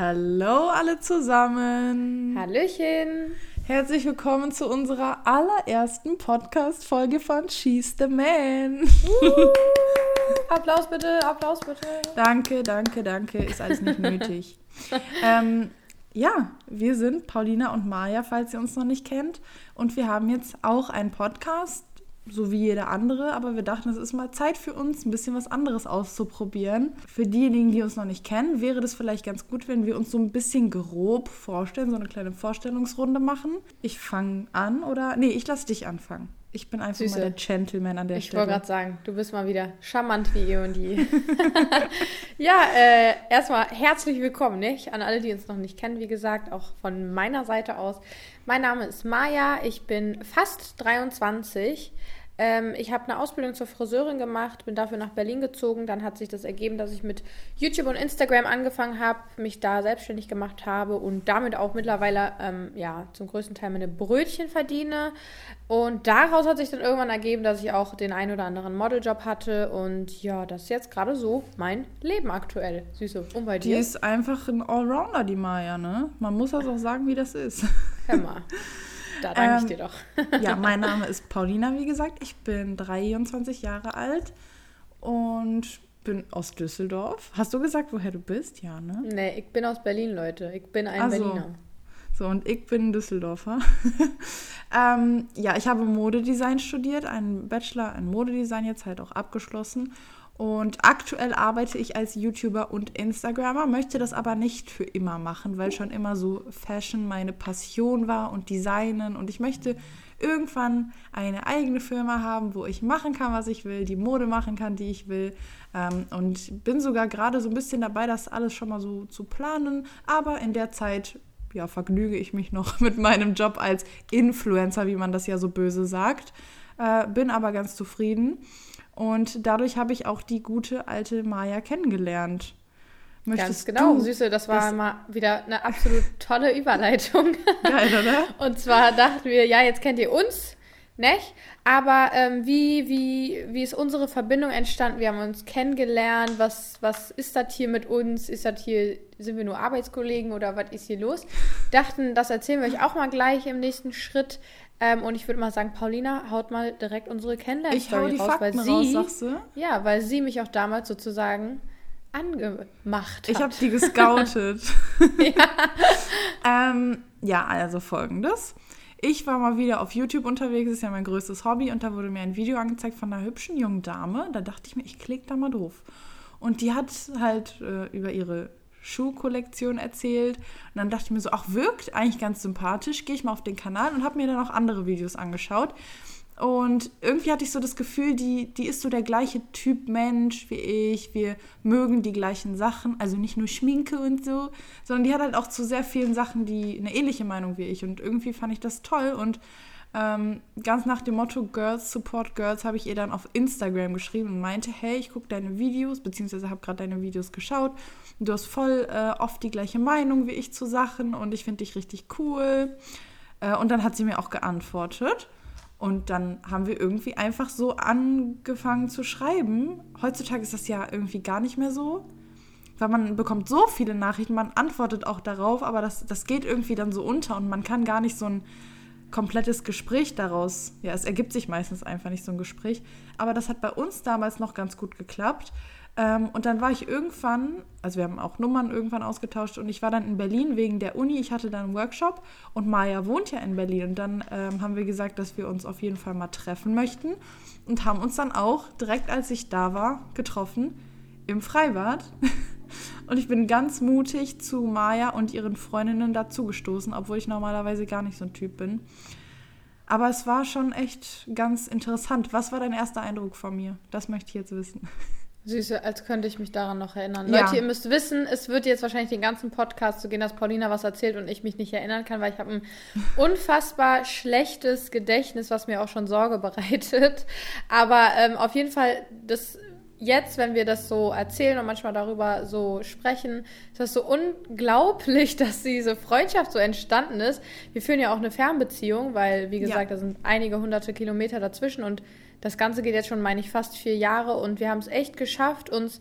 Hallo alle zusammen. Hallöchen. Herzlich willkommen zu unserer allerersten Podcast-Folge von She's the Man. Uh, Applaus bitte, Applaus bitte. Danke, danke, danke. Ist alles nicht nötig. ähm, ja, wir sind Paulina und Maja, falls ihr uns noch nicht kennt. Und wir haben jetzt auch einen Podcast so wie jeder andere, aber wir dachten, es ist mal Zeit für uns, ein bisschen was anderes auszuprobieren. Für diejenigen, die uns noch nicht kennen, wäre das vielleicht ganz gut, wenn wir uns so ein bisschen grob vorstellen, so eine kleine Vorstellungsrunde machen. Ich fange an oder nee, ich lasse dich anfangen. Ich bin einfach Süße. mal der Gentleman an der ich Stelle. Ich wollte gerade sagen, du bist mal wieder charmant wie ihr und die. ja, äh, erstmal herzlich willkommen, nicht? An alle, die uns noch nicht kennen, wie gesagt, auch von meiner Seite aus. Mein Name ist Maja, ich bin fast 23. Ähm, ich habe eine Ausbildung zur Friseurin gemacht, bin dafür nach Berlin gezogen. Dann hat sich das ergeben, dass ich mit YouTube und Instagram angefangen habe, mich da selbstständig gemacht habe und damit auch mittlerweile ähm, ja, zum größten Teil meine Brötchen verdiene. Und daraus hat sich dann irgendwann ergeben, dass ich auch den ein oder anderen Modeljob hatte. Und ja, das ist jetzt gerade so mein Leben aktuell. Süße. Und bei dir? Die ist einfach ein Allrounder, die Maya, ne? Man muss das auch sagen, wie das ist. Hör mal. Da danke ähm, ich dir doch. ja, mein Name ist Paulina, wie gesagt. Ich bin 23 Jahre alt und bin aus Düsseldorf. Hast du gesagt, woher du bist? Ja, ne? Nee, ich bin aus Berlin, Leute. Ich bin ein also, Berliner. So, und ich bin Düsseldorfer. ähm, ja, ich habe Modedesign studiert, einen Bachelor in Modedesign jetzt halt auch abgeschlossen und aktuell arbeite ich als YouTuber und Instagrammer, möchte das aber nicht für immer machen, weil schon immer so Fashion meine Passion war und Designen. Und ich möchte irgendwann eine eigene Firma haben, wo ich machen kann, was ich will, die Mode machen kann, die ich will. Ähm, und bin sogar gerade so ein bisschen dabei, das alles schon mal so zu planen. Aber in der Zeit ja, vergnüge ich mich noch mit meinem Job als Influencer, wie man das ja so böse sagt. Äh, bin aber ganz zufrieden. Und dadurch habe ich auch die gute alte Maya kennengelernt. Möchtest Ganz genau, du, Süße, das war das mal wieder eine absolut tolle Überleitung. Geil, oder? Und zwar dachten wir, ja, jetzt kennt ihr uns, nicht? Aber ähm, wie, wie, wie ist unsere Verbindung entstanden? Wir haben uns kennengelernt. Was, was ist das hier mit uns? Ist das hier, sind wir nur Arbeitskollegen oder was ist hier los? Dachten, das erzählen wir euch auch mal gleich im nächsten Schritt. Ähm, und ich würde mal sagen, Paulina haut mal direkt unsere Kennenlern-Story raus, Fakten weil sie, raus, ja, weil sie mich auch damals sozusagen angemacht hat. Ich habe die gescoutet. ja. ähm, ja, also folgendes. Ich war mal wieder auf YouTube unterwegs, ist ja mein größtes Hobby, und da wurde mir ein Video angezeigt von einer hübschen jungen Dame. Da dachte ich mir, ich klicke da mal drauf. Und die hat halt äh, über ihre Schuhkollektion erzählt. Und dann dachte ich mir so, ach, wirkt eigentlich ganz sympathisch. Gehe ich mal auf den Kanal und habe mir dann auch andere Videos angeschaut. Und irgendwie hatte ich so das Gefühl, die, die ist so der gleiche Typ Mensch wie ich. Wir mögen die gleichen Sachen. Also nicht nur Schminke und so, sondern die hat halt auch zu sehr vielen Sachen die eine ähnliche Meinung wie ich. Und irgendwie fand ich das toll. Und ähm, ganz nach dem Motto Girls Support Girls habe ich ihr dann auf Instagram geschrieben und meinte, hey, ich gucke deine Videos, beziehungsweise habe gerade deine Videos geschaut. Du hast voll äh, oft die gleiche Meinung wie ich zu Sachen und ich finde dich richtig cool. Äh, und dann hat sie mir auch geantwortet. Und dann haben wir irgendwie einfach so angefangen zu schreiben. Heutzutage ist das ja irgendwie gar nicht mehr so. Weil man bekommt so viele Nachrichten, man antwortet auch darauf, aber das, das geht irgendwie dann so unter und man kann gar nicht so ein komplettes Gespräch daraus. Ja, es ergibt sich meistens einfach nicht so ein Gespräch. Aber das hat bei uns damals noch ganz gut geklappt. Ähm, und dann war ich irgendwann, also wir haben auch Nummern irgendwann ausgetauscht und ich war dann in Berlin wegen der Uni. Ich hatte dann einen Workshop und Maya wohnt ja in Berlin. Und dann ähm, haben wir gesagt, dass wir uns auf jeden Fall mal treffen möchten und haben uns dann auch direkt, als ich da war, getroffen im Freibad. Und ich bin ganz mutig zu Maya und ihren Freundinnen dazugestoßen, obwohl ich normalerweise gar nicht so ein Typ bin. Aber es war schon echt ganz interessant. Was war dein erster Eindruck von mir? Das möchte ich jetzt wissen. Süße, als könnte ich mich daran noch erinnern. Ja. Leute, ihr müsst wissen, es wird jetzt wahrscheinlich den ganzen Podcast so gehen, dass Paulina was erzählt und ich mich nicht erinnern kann, weil ich habe ein unfassbar schlechtes Gedächtnis, was mir auch schon Sorge bereitet. Aber ähm, auf jeden Fall, das jetzt, wenn wir das so erzählen und manchmal darüber so sprechen, ist das so unglaublich, dass diese Freundschaft so entstanden ist. Wir führen ja auch eine Fernbeziehung, weil, wie gesagt, ja. da sind einige hunderte Kilometer dazwischen und das Ganze geht jetzt schon, meine ich, fast vier Jahre und wir haben es echt geschafft, uns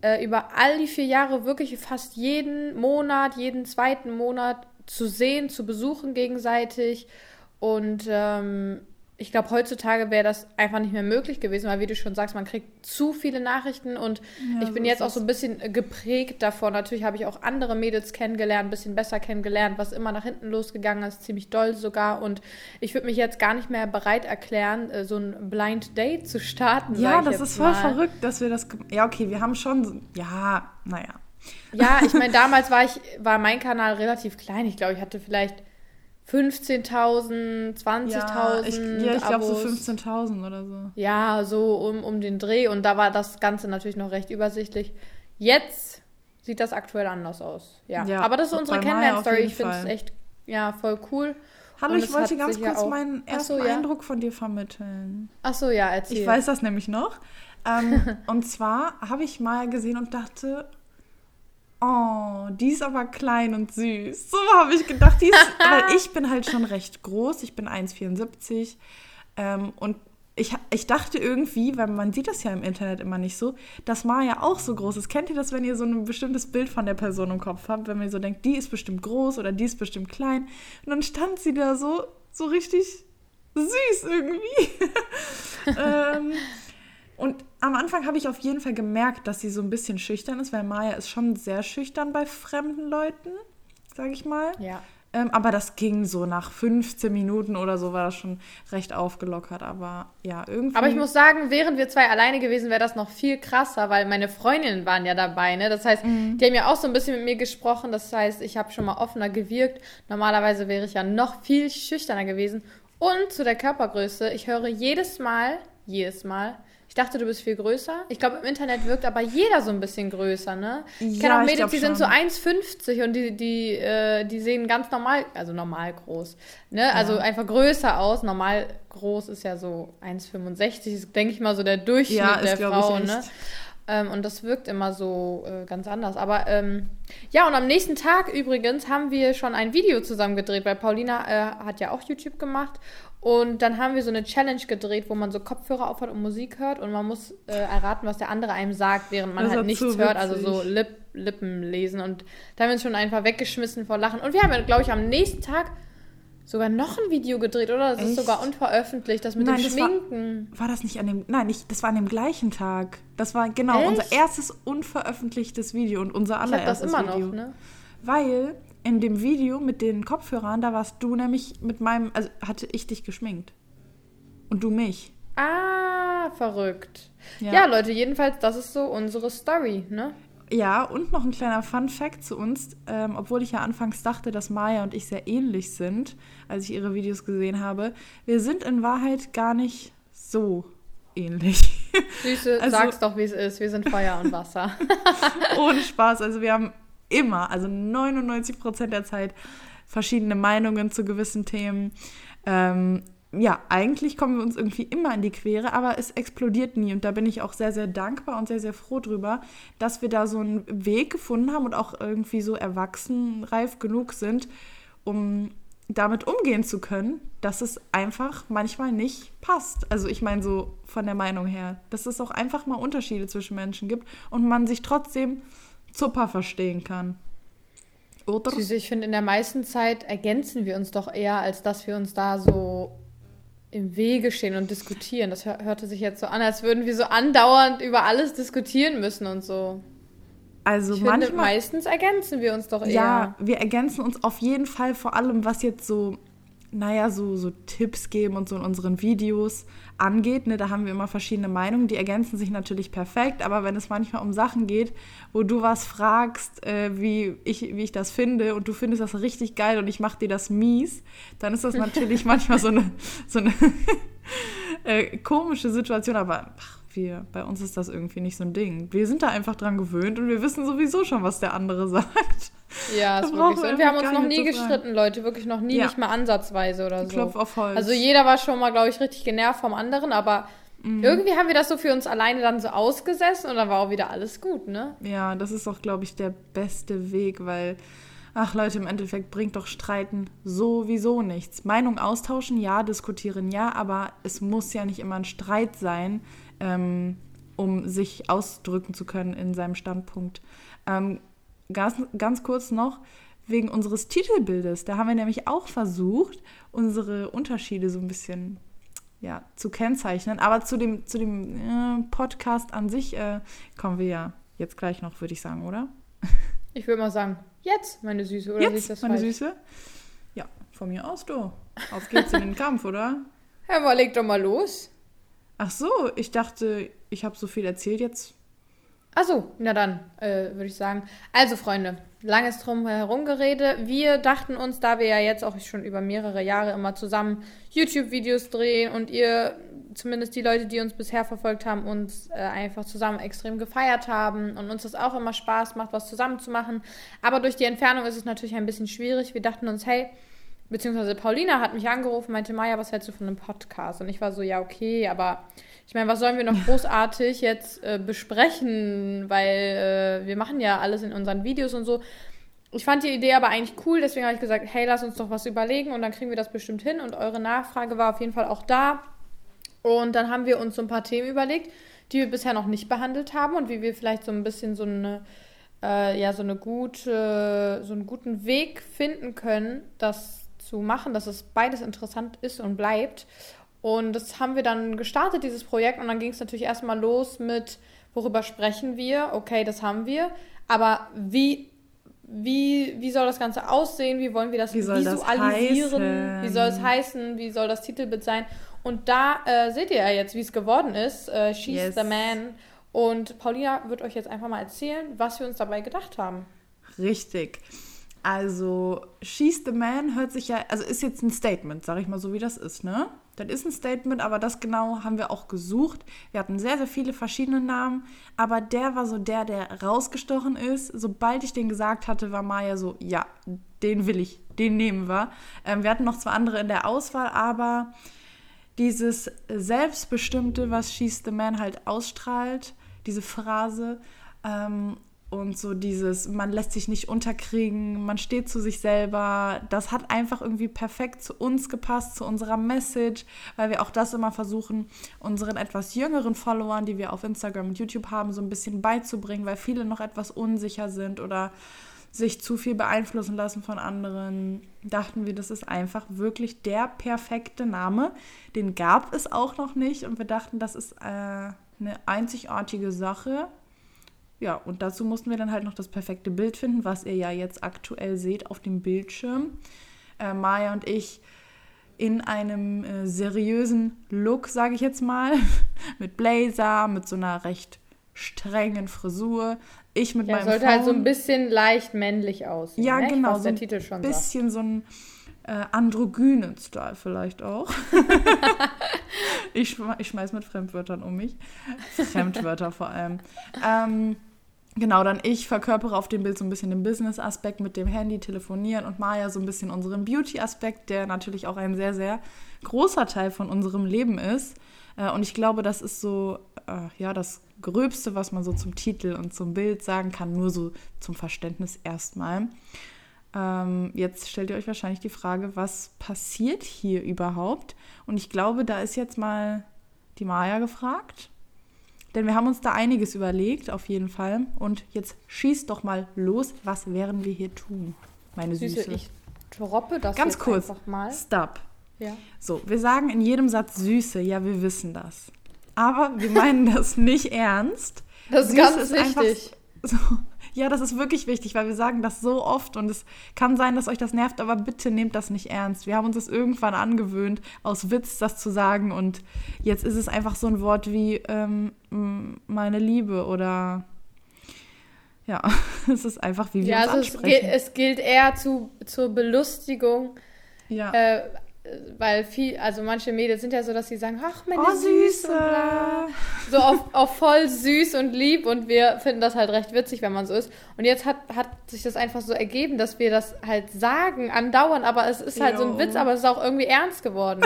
äh, über all die vier Jahre wirklich fast jeden Monat, jeden zweiten Monat zu sehen, zu besuchen gegenseitig. Und ähm, ich glaube, heutzutage wäre das einfach nicht mehr möglich gewesen, weil wie du schon sagst, man kriegt zu viele Nachrichten und ja, ich bin so jetzt auch so ein bisschen geprägt davon. Natürlich habe ich auch andere Mädels kennengelernt, ein bisschen besser kennengelernt, was immer nach hinten losgegangen ist, ziemlich doll sogar. Und ich würde mich jetzt gar nicht mehr bereit erklären, äh, so ein Blind Date zu starten. Ja, das ist voll mal. verrückt, dass wir das. Ja, okay, wir haben schon. Ja, naja. Ja, ich meine, damals war ich, war mein Kanal relativ klein. Ich glaube, ich hatte vielleicht 15.000, 20.000. Ja, ich, ja, ich glaube so 15.000 oder so. Ja, so um, um den Dreh. Und da war das Ganze natürlich noch recht übersichtlich. Jetzt sieht das aktuell anders aus. Ja, ja aber das ist unsere Kennenlern-Story. Ich finde es echt ja, voll cool. Hallo, ich wollte ganz kurz auch... meinen ersten so, ja. Eindruck von dir vermitteln. Ach so, ja, erzähl. Ich weiß das nämlich noch. Ähm, und zwar habe ich mal gesehen und dachte, oh, die ist aber klein und süß. So habe ich gedacht. Die ist, weil ich bin halt schon recht groß. Ich bin 1,74. Ähm, und ich, ich dachte irgendwie, weil man sieht das ja im Internet immer nicht so, dass Maya auch so groß ist. Kennt ihr das, wenn ihr so ein bestimmtes Bild von der Person im Kopf habt? Wenn man so denkt, die ist bestimmt groß oder die ist bestimmt klein. Und dann stand sie da so, so richtig süß irgendwie. ähm, und am Anfang habe ich auf jeden Fall gemerkt, dass sie so ein bisschen schüchtern ist, weil Maya ist schon sehr schüchtern bei fremden Leuten, sage ich mal. Ja. Ähm, aber das ging so nach 15 Minuten oder so war das schon recht aufgelockert. Aber ja, irgendwie. Aber ich muss sagen, während wir zwei alleine gewesen, wäre das noch viel krasser, weil meine Freundinnen waren ja dabei. Ne? Das heißt, mhm. die haben ja auch so ein bisschen mit mir gesprochen. Das heißt, ich habe schon mal offener gewirkt. Normalerweise wäre ich ja noch viel schüchterner gewesen. Und zu der Körpergröße, ich höre jedes Mal, jedes Mal, ich dachte, du bist viel größer. Ich glaube, im Internet wirkt aber jeder so ein bisschen größer, ne? Ich kenne auch Mädels, die sind so 1,50 und die, die, äh, die sehen ganz normal, also normal groß, ne? Ja. Also einfach größer aus. Normal groß ist ja so 1,65, ist, denke ich mal, so der Durchschnitt ja, der Frau, ne? Ähm, und das wirkt immer so äh, ganz anders. Aber ähm, ja, und am nächsten Tag übrigens haben wir schon ein Video zusammen gedreht, weil Paulina äh, hat ja auch YouTube gemacht. Und dann haben wir so eine Challenge gedreht, wo man so Kopfhörer aufhat und Musik hört und man muss äh, erraten, was der andere einem sagt, während man das halt nichts hört, also so Lip, Lippen lesen. Und da haben wir uns schon einfach weggeschmissen vor Lachen. Und wir haben, glaube ich, am nächsten Tag sogar noch ein Video gedreht, oder? Das Echt? ist sogar unveröffentlicht, das mit Nein, dem Schminken. War, war, das nicht an dem. Nein, nicht, das war an dem gleichen Tag. Das war genau Echt? unser erstes unveröffentlichtes Video und unser allererstes ich das immer Video. Noch, ne? Weil in dem Video mit den Kopfhörern, da warst du nämlich mit meinem, also hatte ich dich geschminkt. Und du mich. Ah, verrückt. Ja, ja Leute, jedenfalls, das ist so unsere Story, ne? Ja, und noch ein kleiner Fun Fact zu uns. Ähm, obwohl ich ja anfangs dachte, dass Maya und ich sehr ähnlich sind, als ich ihre Videos gesehen habe. Wir sind in Wahrheit gar nicht so ähnlich. Süße, also, sag's doch, wie es ist. Wir sind Feuer und Wasser. Ohne Spaß. Also wir haben immer, also 99 Prozent der Zeit, verschiedene Meinungen zu gewissen Themen. Ähm, ja, eigentlich kommen wir uns irgendwie immer in die Quere, aber es explodiert nie. Und da bin ich auch sehr, sehr dankbar und sehr, sehr froh drüber, dass wir da so einen Weg gefunden haben und auch irgendwie so erwachsen, reif genug sind, um damit umgehen zu können, dass es einfach manchmal nicht passt. Also ich meine so von der Meinung her, dass es auch einfach mal Unterschiede zwischen Menschen gibt und man sich trotzdem super verstehen kann. Oder? Ich finde, in der meisten Zeit ergänzen wir uns doch eher, als dass wir uns da so im Wege stehen und diskutieren. Das hörte sich jetzt so an, als würden wir so andauernd über alles diskutieren müssen und so. Also ich manchmal, finde, meistens ergänzen wir uns doch eher. Ja, wir ergänzen uns auf jeden Fall vor allem, was jetzt so naja, so, so Tipps geben und so in unseren Videos angeht. Ne, da haben wir immer verschiedene Meinungen, die ergänzen sich natürlich perfekt, aber wenn es manchmal um Sachen geht, wo du was fragst, äh, wie, ich, wie ich das finde und du findest das richtig geil und ich mache dir das mies, dann ist das natürlich manchmal so eine, so eine äh, komische Situation, aber ach, wir, bei uns ist das irgendwie nicht so ein Ding. Wir sind da einfach dran gewöhnt und wir wissen sowieso schon, was der andere sagt. Ja, ist wirklich so. Und wir haben uns noch nie gestritten, Leute. Wirklich noch nie, ja. nicht mal ansatzweise oder so. Klopf auf Holz. Also jeder war schon mal, glaube ich, richtig genervt vom anderen, aber mhm. irgendwie haben wir das so für uns alleine dann so ausgesessen und dann war auch wieder alles gut, ne? Ja, das ist auch, glaube ich, der beste Weg, weil ach Leute, im Endeffekt bringt doch Streiten sowieso nichts. Meinung austauschen, ja, diskutieren, ja, aber es muss ja nicht immer ein Streit sein. Ähm, um sich ausdrücken zu können in seinem Standpunkt. Ähm, ganz, ganz kurz noch, wegen unseres Titelbildes. Da haben wir nämlich auch versucht, unsere Unterschiede so ein bisschen ja, zu kennzeichnen. Aber zu dem, zu dem äh, Podcast an sich äh, kommen wir ja jetzt gleich noch, würde ich sagen, oder? Ich würde mal sagen, jetzt, meine Süße, oder jetzt, das meine falsch? Süße? Ja, von mir aus, du. Auf geht's in den Kampf, oder? Ja, mal leg doch mal los. Ach so, ich dachte, ich habe so viel erzählt jetzt. Ach so, na dann, äh, würde ich sagen. Also, Freunde, langes drum herum gerede. Wir dachten uns, da wir ja jetzt auch schon über mehrere Jahre immer zusammen YouTube-Videos drehen und ihr, zumindest die Leute, die uns bisher verfolgt haben, uns äh, einfach zusammen extrem gefeiert haben und uns das auch immer Spaß macht, was zusammen zu machen. Aber durch die Entfernung ist es natürlich ein bisschen schwierig. Wir dachten uns, hey, beziehungsweise Paulina hat mich angerufen, meinte, Maja, was hältst du von einem Podcast? Und ich war so, ja, okay, aber ich meine, was sollen wir noch großartig jetzt äh, besprechen, weil äh, wir machen ja alles in unseren Videos und so. Ich fand die Idee aber eigentlich cool, deswegen habe ich gesagt, hey, lass uns doch was überlegen und dann kriegen wir das bestimmt hin. Und eure Nachfrage war auf jeden Fall auch da. Und dann haben wir uns so ein paar Themen überlegt, die wir bisher noch nicht behandelt haben und wie wir vielleicht so ein bisschen so eine äh, ja so eine gute so einen guten Weg finden können, das zu machen, dass es beides interessant ist und bleibt. Und das haben wir dann gestartet, dieses Projekt. Und dann ging es natürlich erstmal los mit, worüber sprechen wir? Okay, das haben wir. Aber wie, wie, wie soll das Ganze aussehen? Wie wollen wir das wie visualisieren? Das wie soll es heißen? Wie soll das Titelbild sein? Und da äh, seht ihr ja jetzt, wie es geworden ist. Äh, She's yes. the Man. Und Paulina wird euch jetzt einfach mal erzählen, was wir uns dabei gedacht haben. Richtig. Also, She's the Man hört sich ja, also ist jetzt ein Statement, sag ich mal so, wie das ist, ne? Das ist ein Statement, aber das genau haben wir auch gesucht. Wir hatten sehr, sehr viele verschiedene Namen, aber der war so der, der rausgestochen ist. Sobald ich den gesagt hatte, war Maya so, ja, den will ich, den nehmen wir. Ähm, wir hatten noch zwei andere in der Auswahl, aber dieses Selbstbestimmte, was She's the Man halt ausstrahlt, diese Phrase, ähm, und so dieses, man lässt sich nicht unterkriegen, man steht zu sich selber, das hat einfach irgendwie perfekt zu uns gepasst, zu unserer Message, weil wir auch das immer versuchen, unseren etwas jüngeren Followern, die wir auf Instagram und YouTube haben, so ein bisschen beizubringen, weil viele noch etwas unsicher sind oder sich zu viel beeinflussen lassen von anderen, dachten wir, das ist einfach wirklich der perfekte Name. Den gab es auch noch nicht und wir dachten, das ist äh, eine einzigartige Sache ja, und dazu mussten wir dann halt noch das perfekte Bild finden, was ihr ja jetzt aktuell seht auf dem Bildschirm. Äh, Maya und ich in einem äh, seriösen Look, sage ich jetzt mal, mit Blazer, mit so einer recht strengen Frisur. Ich mit ja, meinem sollte Phone. halt so ein bisschen leicht männlich aussehen. Ja, ne? genau. So der Titel schon bisschen sagt. so ein äh, androgynen Style vielleicht auch. ich, ich schmeiß mit Fremdwörtern um mich. Fremdwörter vor allem. Ähm, Genau, dann ich verkörpere auf dem Bild so ein bisschen den Business-Aspekt mit dem Handy, telefonieren und Maya so ein bisschen unseren Beauty-Aspekt, der natürlich auch ein sehr, sehr großer Teil von unserem Leben ist. Äh, und ich glaube, das ist so, äh, ja, das Gröbste, was man so zum Titel und zum Bild sagen kann, nur so zum Verständnis erstmal. Ähm, jetzt stellt ihr euch wahrscheinlich die Frage, was passiert hier überhaupt? Und ich glaube, da ist jetzt mal die Maya gefragt. Denn wir haben uns da einiges überlegt, auf jeden Fall. Und jetzt schießt doch mal los. Was werden wir hier tun, meine Süße? Süße ich droppe das Ganz kurz. einfach mal. Stop. Ja. So, wir sagen in jedem Satz Süße. Ja, wir wissen das. Aber wir meinen das nicht ernst. Das ist Süße ganz ist wichtig. So, ja, das ist wirklich wichtig, weil wir sagen das so oft und es kann sein, dass euch das nervt, aber bitte nehmt das nicht ernst. Wir haben uns das irgendwann angewöhnt, aus Witz das zu sagen und jetzt ist es einfach so ein Wort wie ähm, meine Liebe oder ja, es ist einfach wie wir ja, uns also ansprechen. Es, es gilt eher zu, zur Belustigung. Ja. Äh, weil viel, also manche Mädels sind ja so, dass sie sagen, ach, meine oh, Süße. So auf, auf voll süß und lieb und wir finden das halt recht witzig, wenn man so ist. Und jetzt hat, hat sich das einfach so ergeben, dass wir das halt sagen, andauern, aber es ist halt jo. so ein Witz, aber es ist auch irgendwie ernst geworden.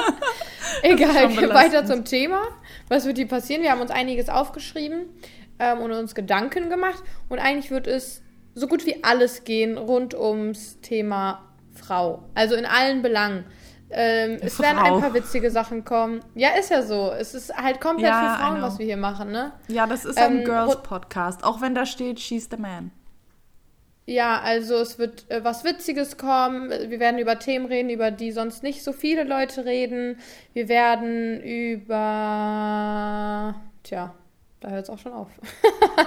Egal, weiter zum Thema. Was wird hier passieren? Wir haben uns einiges aufgeschrieben ähm, und uns Gedanken gemacht und eigentlich wird es so gut wie alles gehen rund ums Thema Frau. Also in allen Belangen. Ähm, es werden ein paar witzige Sachen kommen. Ja, ist ja so. Es ist halt komplett ja, für Frauen, was wir hier machen, ne? Ja, das ist ein ähm, Girls-Podcast. Auch wenn da steht, she's the man. Ja, also es wird äh, was Witziges kommen. Wir werden über Themen reden, über die sonst nicht so viele Leute reden. Wir werden über. Tja, da hört es auch schon auf.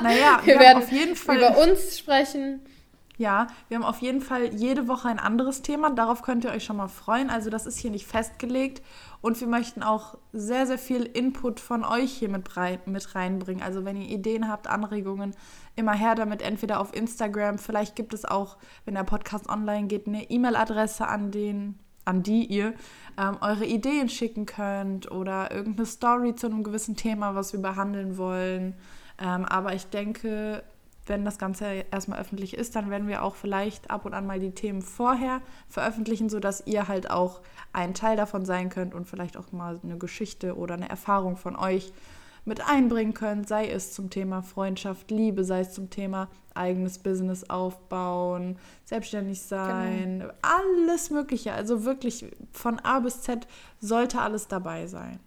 Naja, wir, wir werden auf jeden Fall über uns sprechen. Ja, wir haben auf jeden Fall jede Woche ein anderes Thema. Darauf könnt ihr euch schon mal freuen. Also das ist hier nicht festgelegt. Und wir möchten auch sehr, sehr viel Input von euch hier mit, rein, mit reinbringen. Also wenn ihr Ideen habt, Anregungen, immer her damit, entweder auf Instagram. Vielleicht gibt es auch, wenn der Podcast online geht, eine E-Mail-Adresse an den an die ihr ähm, eure Ideen schicken könnt oder irgendeine Story zu einem gewissen Thema, was wir behandeln wollen. Ähm, aber ich denke, wenn das Ganze erstmal öffentlich ist, dann werden wir auch vielleicht ab und an mal die Themen vorher veröffentlichen, sodass ihr halt auch ein Teil davon sein könnt und vielleicht auch mal eine Geschichte oder eine Erfahrung von euch mit einbringen könnt, sei es zum Thema Freundschaft, Liebe, sei es zum Thema eigenes Business aufbauen, selbstständig sein, genau. alles Mögliche. Also wirklich von A bis Z sollte alles dabei sein.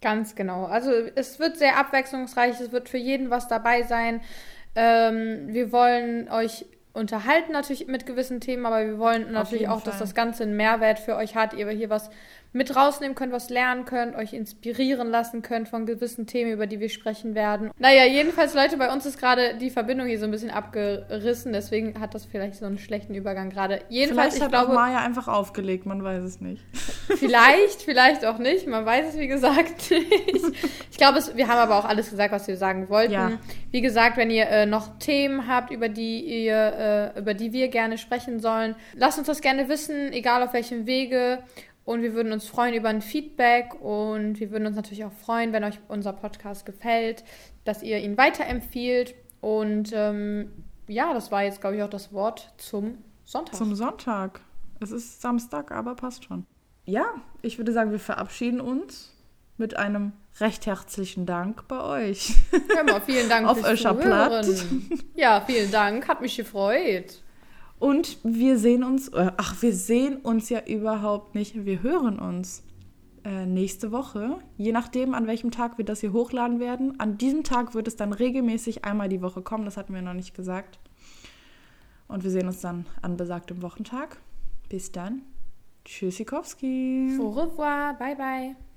Ganz genau. Also es wird sehr abwechslungsreich, es wird für jeden was dabei sein. Ähm, wir wollen euch unterhalten natürlich mit gewissen Themen, aber wir wollen natürlich auch, Fall. dass das Ganze einen Mehrwert für euch hat, ihr hier was mit rausnehmen könnt, was lernen könnt, euch inspirieren lassen könnt von gewissen Themen, über die wir sprechen werden. Naja, jedenfalls, Leute, bei uns ist gerade die Verbindung hier so ein bisschen abgerissen, deswegen hat das vielleicht so einen schlechten Übergang gerade. Jedenfalls, vielleicht ich hat glaube, auch Maya einfach aufgelegt, man weiß es nicht. Vielleicht, vielleicht auch nicht, man weiß es wie gesagt nicht. Ich glaube, wir haben aber auch alles gesagt, was wir sagen wollten. Ja. Wie gesagt, wenn ihr äh, noch Themen habt, über die ihr, äh, über die wir gerne sprechen sollen, lasst uns das gerne wissen, egal auf welchem Wege. Und wir würden uns freuen über ein Feedback und wir würden uns natürlich auch freuen, wenn euch unser Podcast gefällt, dass ihr ihn weiterempfiehlt. Und ähm, ja, das war jetzt, glaube ich, auch das Wort zum Sonntag. Zum Sonntag. Es ist Samstag, aber passt schon. Ja, ich würde sagen, wir verabschieden uns mit einem recht herzlichen Dank bei euch. Ja, mal, vielen Dank Auf euer Platt. Ja, vielen Dank. Hat mich gefreut. Und wir sehen uns, äh, ach, wir sehen uns ja überhaupt nicht, wir hören uns äh, nächste Woche, je nachdem, an welchem Tag wir das hier hochladen werden. An diesem Tag wird es dann regelmäßig einmal die Woche kommen, das hatten wir noch nicht gesagt. Und wir sehen uns dann an besagtem Wochentag. Bis dann. Tschüssikowski. Au revoir. Bye, bye.